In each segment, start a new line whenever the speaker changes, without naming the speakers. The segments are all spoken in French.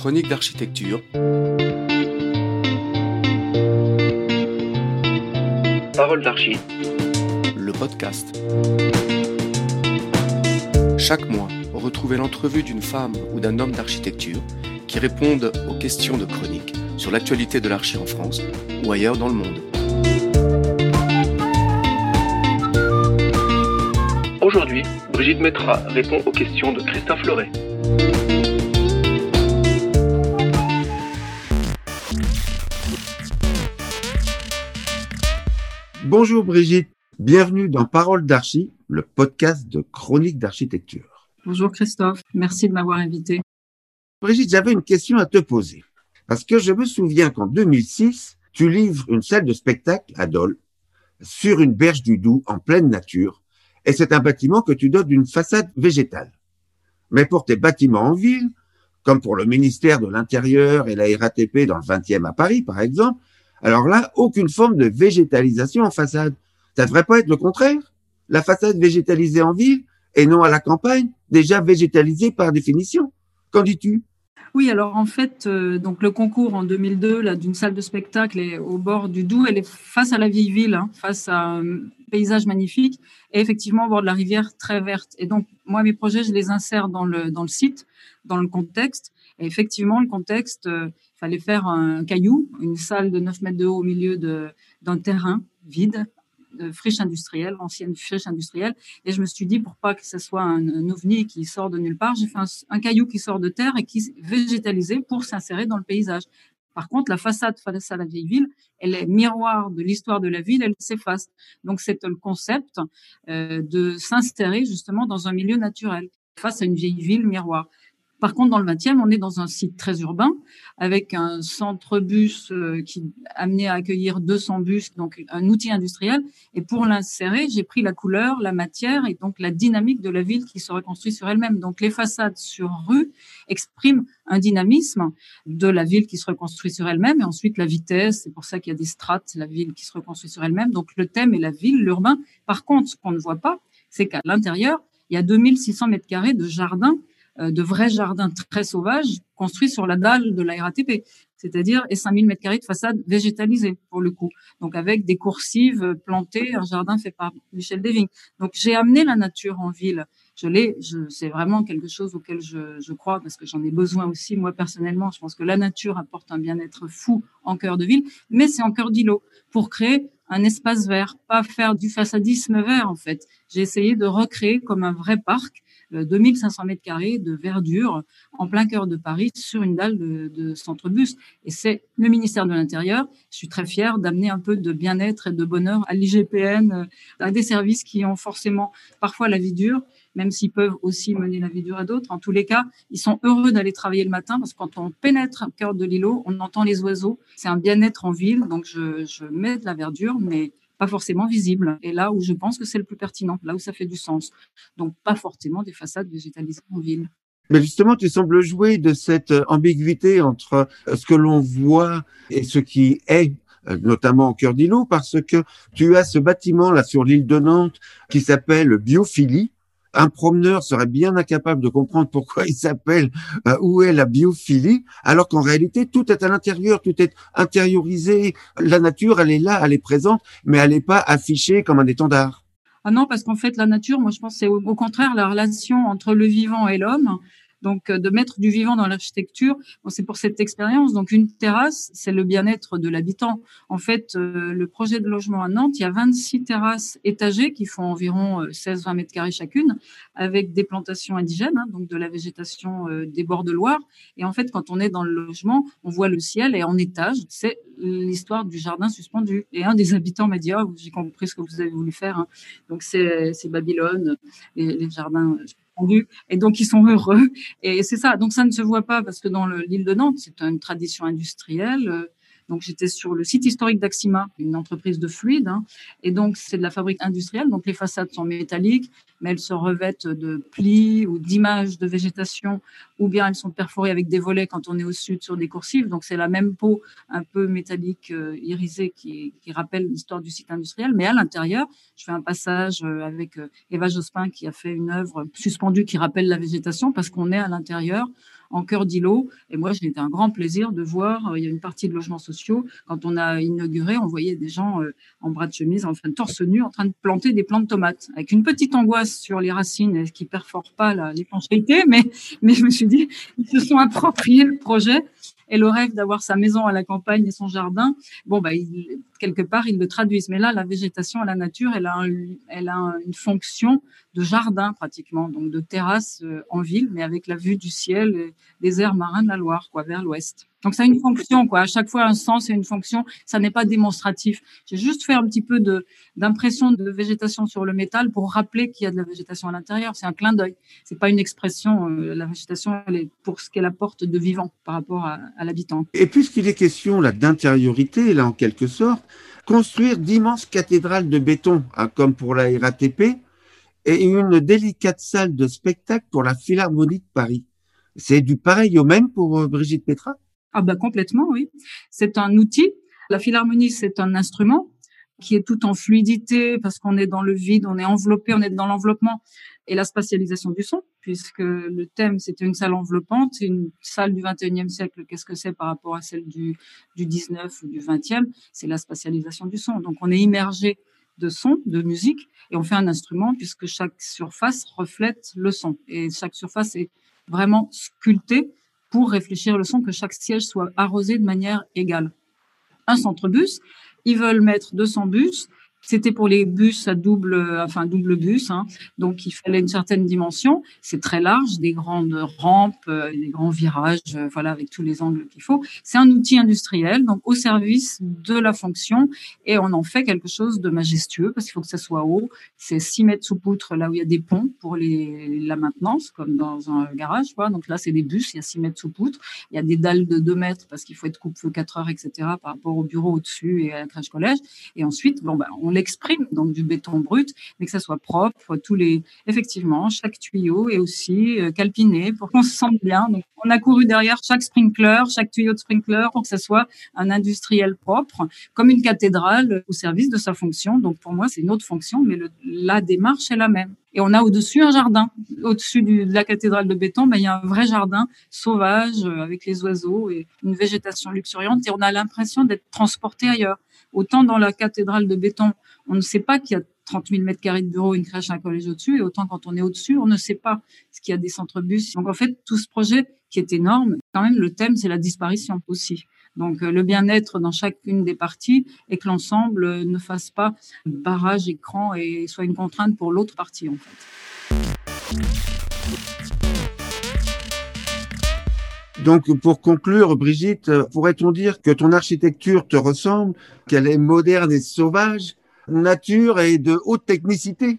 Chronique d'architecture.
Parole d'archi.
Le podcast. Chaque mois, retrouvez l'entrevue d'une femme ou d'un homme d'architecture qui répondent aux questions de chronique sur l'actualité de l'archi en France ou ailleurs dans le monde.
Aujourd'hui, Brigitte Metra répond aux questions de Christophe Loret.
Bonjour Brigitte, bienvenue dans Parole d'Archi, le podcast de chronique d'architecture.
Bonjour Christophe, merci de m'avoir invité.
Brigitte, j'avais une question à te poser. Parce que je me souviens qu'en 2006, tu livres une salle de spectacle à Dole, sur une berge du Doubs, en pleine nature, et c'est un bâtiment que tu dotes d'une façade végétale. Mais pour tes bâtiments en ville, comme pour le ministère de l'Intérieur et la RATP dans le 20e à Paris, par exemple, alors là, aucune forme de végétalisation en façade. Ça devrait pas être le contraire. La façade végétalisée en ville et non à la campagne, déjà végétalisée par définition. Qu'en dis-tu?
Oui, alors en fait, euh, donc le concours en 2002 là d'une salle de spectacle est au bord du Doubs, elle est face à la vieille ville, hein, face à un paysage magnifique et effectivement au bord de la rivière très verte. Et donc moi mes projets, je les insère dans le dans le site, dans le contexte. Et effectivement, le contexte, euh, fallait faire un caillou, une salle de 9 mètres de haut au milieu d'un terrain vide de friche industrielle, ancienne friche industrielle. Et je me suis dit, pour pas que ce soit un, ovni qui sort de nulle part, j'ai fait un, caillou qui sort de terre et qui est végétalisé pour s'insérer dans le paysage. Par contre, la façade face à la vieille ville, elle est miroir de l'histoire de la ville, elle s'efface. Donc, c'est le concept euh, de s'insérer justement dans un milieu naturel face à une vieille ville miroir. Par contre, dans le 20e, on est dans un site très urbain avec un centre bus euh, qui amené à accueillir 200 bus, donc un outil industriel. Et pour l'insérer, j'ai pris la couleur, la matière et donc la dynamique de la ville qui se reconstruit sur elle-même. Donc les façades sur rue expriment un dynamisme de la ville qui se reconstruit sur elle-même et ensuite la vitesse. C'est pour ça qu'il y a des strates, la ville qui se reconstruit sur elle-même. Donc le thème est la ville, l'urbain. Par contre, ce qu'on ne voit pas, c'est qu'à l'intérieur, il y a 2600 mètres carrés de jardin de vrais jardins très sauvages construits sur la dalle de la RATP, c'est-à-dire et 5000 mètres carrés de façade végétalisée pour le coup, donc avec des coursives plantées, un jardin fait par Michel Deving. Donc j'ai amené la nature en ville. Je l'ai, c'est vraiment quelque chose auquel je, je crois parce que j'en ai besoin aussi moi personnellement. Je pense que la nature apporte un bien-être fou en cœur de ville, mais c'est en cœur d'îlot pour créer un espace vert, pas faire du façadisme vert en fait. J'ai essayé de recréer comme un vrai parc 2500 euh, mètres carrés de verdure en plein cœur de Paris sur une dalle de, de centre-bus. Et c'est le ministère de l'Intérieur. Je suis très fière d'amener un peu de bien-être et de bonheur à l'IGPN, euh, à des services qui ont forcément parfois la vie dure, même s'ils peuvent aussi mener la vie dure à d'autres. En tous les cas, ils sont heureux d'aller travailler le matin parce que quand on pénètre au cœur de l'îlot, on entend les oiseaux. C'est un bien-être en ville, donc je, mets de la verdure, mais pas forcément visible. Et là où je pense que c'est le plus pertinent, là où ça fait du sens. Donc pas forcément des façades végétalisées en ville.
Mais justement, tu sembles jouer de cette euh, ambiguïté entre euh, ce que l'on voit et ce qui est euh, notamment au cœur d'îlot, parce que tu as ce bâtiment là sur l'île de Nantes qui s'appelle Biophilie, un promeneur serait bien incapable de comprendre pourquoi il s'appelle euh, où est la biophilie, alors qu'en réalité tout est à l'intérieur, tout est intériorisé. La nature, elle est là, elle est présente, mais elle n'est pas affichée comme un étendard.
Ah non, parce qu'en fait la nature, moi je pense c'est au contraire la relation entre le vivant et l'homme donc euh, de mettre du vivant dans l'architecture. Bon, c'est pour cette expérience. Donc une terrasse, c'est le bien-être de l'habitant. En fait, euh, le projet de logement à Nantes, il y a 26 terrasses étagées qui font environ 16-20 euh, mètres carrés chacune, avec des plantations indigènes, hein, donc de la végétation des bords de Loire. Et en fait, quand on est dans le logement, on voit le ciel et en étage, c'est l'histoire du jardin suspendu. Et un des habitants m'a dit, oh, j'ai compris ce que vous avez voulu faire. Hein. Donc c'est Babylone, les, les jardins et donc ils sont heureux. Et c'est ça. Donc ça ne se voit pas parce que dans l'île de Nantes, c'est une tradition industrielle. Donc j'étais sur le site historique d'Axima, une entreprise de fluide, hein. et donc c'est de la fabrique industrielle. Donc les façades sont métalliques, mais elles se revêtent de plis ou d'images de végétation, ou bien elles sont perforées avec des volets quand on est au sud sur des coursives. Donc c'est la même peau un peu métallique euh, irisée qui, qui rappelle l'histoire du site industriel. Mais à l'intérieur, je fais un passage euh, avec euh, Eva Jospin qui a fait une œuvre suspendue qui rappelle la végétation parce qu'on est à l'intérieur en cœur d'îlot. Et moi, j'ai été un grand plaisir de voir, il y a une partie de logements sociaux, quand on a inauguré, on voyait des gens en bras de chemise, en train torse nu, en train de planter des plantes de tomates, avec une petite angoisse sur les racines qui perforent pas l'étanchéité, mais, mais je me suis dit, ils se sont appropriés le projet et le rêve d'avoir sa maison à la campagne et son jardin, bon, bah, quelque part, ils le traduisent. Mais là, la végétation la nature, elle a, elle a une fonction de jardin pratiquement, donc de terrasse euh, en ville, mais avec la vue du ciel, et des airs marins de la Loire, quoi, vers l'ouest. Donc ça a une fonction, quoi. À chaque fois un sens et une fonction. Ça n'est pas démonstratif. J'ai juste fait un petit peu de d'impression de végétation sur le métal pour rappeler qu'il y a de la végétation à l'intérieur. C'est un clin d'œil. C'est pas une expression. Euh, la végétation, elle est pour ce qu'elle apporte de vivant par rapport à, l'habitant.
Et puisqu'il est question là d'intériorité, là en quelque sorte, construire d'immenses cathédrales de béton, hein, comme pour la RATP, et une délicate salle de spectacle pour la Philharmonie de Paris. C'est du pareil au même pour euh, Brigitte Petra?
Ah bah complètement, oui. C'est un outil. La Philharmonie, c'est un instrument qui est tout en fluidité parce qu'on est dans le vide, on est enveloppé, on est dans l'enveloppement et la spatialisation du son, puisque le thème c'était une salle enveloppante, une salle du 21e siècle. Qu'est-ce que c'est par rapport à celle du, du 19 ou du 20e C'est la spatialisation du son. Donc on est immergé de son, de musique, et on fait un instrument puisque chaque surface reflète le son. Et chaque surface est vraiment sculptée pour réfléchir le son, que chaque siège soit arrosé de manière égale. Un centre bus, ils veulent mettre 200 bus, c'était pour les bus à double, enfin double bus, hein. donc il fallait une certaine dimension. C'est très large, des grandes rampes, euh, des grands virages, euh, voilà, avec tous les angles qu'il faut. C'est un outil industriel, donc au service de la fonction, et on en fait quelque chose de majestueux parce qu'il faut que ça soit haut. C'est 6 mètres sous poutre là où il y a des ponts pour la maintenance, comme dans un garage, quoi. Donc là, c'est des bus, il y a 6 mètres sous poutre. Il y a des dalles de 2 mètres parce qu'il faut être coupe-feu 4 heures, etc. par rapport au bureau au-dessus et à la crèche collège. Et ensuite, bon, ben, on l'exprime, donc du béton brut, mais que ça soit propre, tous les, effectivement, chaque tuyau est aussi euh, calpiné pour qu'on se sente bien. Donc, on a couru derrière chaque sprinkler, chaque tuyau de sprinkler pour que ça soit un industriel propre, comme une cathédrale au service de sa fonction. Donc, pour moi, c'est une autre fonction, mais la démarche est la même. Et on a au-dessus un jardin. Au-dessus de la cathédrale de béton, ben, il y a un vrai jardin sauvage euh, avec les oiseaux et une végétation luxuriante. Et on a l'impression d'être transporté ailleurs. Autant dans la cathédrale de béton, on ne sait pas qu'il y a 30 000 mètres carrés de bureaux, une crèche, un collège au-dessus, et autant quand on est au-dessus, on ne sait pas ce qu'il y a des centres bus. Donc en fait, tout ce projet qui est énorme, quand même, le thème, c'est la disparition aussi. Donc euh, le bien-être dans chacune des parties et que l'ensemble euh, ne fasse pas barrage, écran et soit une contrainte pour l'autre partie.
Donc, pour conclure, Brigitte, pourrait-on dire que ton architecture te ressemble, qu'elle est moderne et sauvage, nature et de haute technicité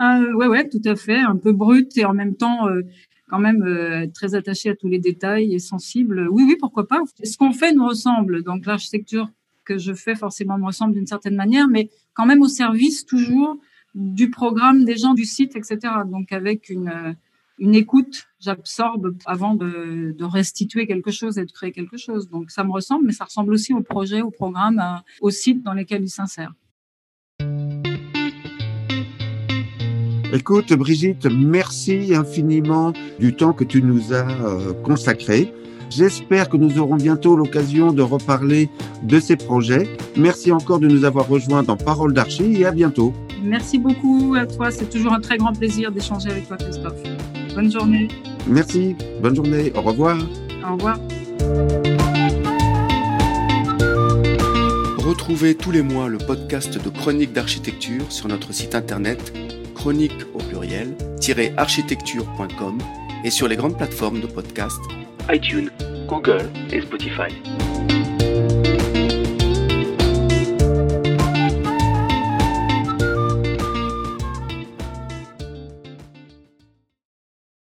euh, Ouais, ouais, tout à fait, un peu brute et en même temps euh, quand même euh, très attachée à tous les détails et sensible. Oui, oui, pourquoi pas. Ce qu'on fait nous ressemble. Donc l'architecture que je fais forcément me ressemble d'une certaine manière, mais quand même au service toujours du programme des gens du site, etc. Donc avec une une écoute, j'absorbe avant de, restituer quelque chose et de créer quelque chose. Donc ça me ressemble, mais ça ressemble aussi au projet, au programme, au site dans lesquels il s'insère.
Écoute, Brigitte, merci infiniment du temps que tu nous as euh, consacré. J'espère que nous aurons bientôt l'occasion de reparler de ces projets. Merci encore de nous avoir rejoints dans Parole d'Archie et à bientôt.
Merci beaucoup à toi. C'est toujours un très grand plaisir d'échanger avec toi, Christophe. Bonne journée.
Merci. Bonne journée. Au revoir.
Au revoir.
Retrouvez tous les mois le podcast de Chronique d'architecture sur notre site internet chronique au pluriel architecture.com et sur les grandes plateformes de podcast
iTunes, Google et Spotify.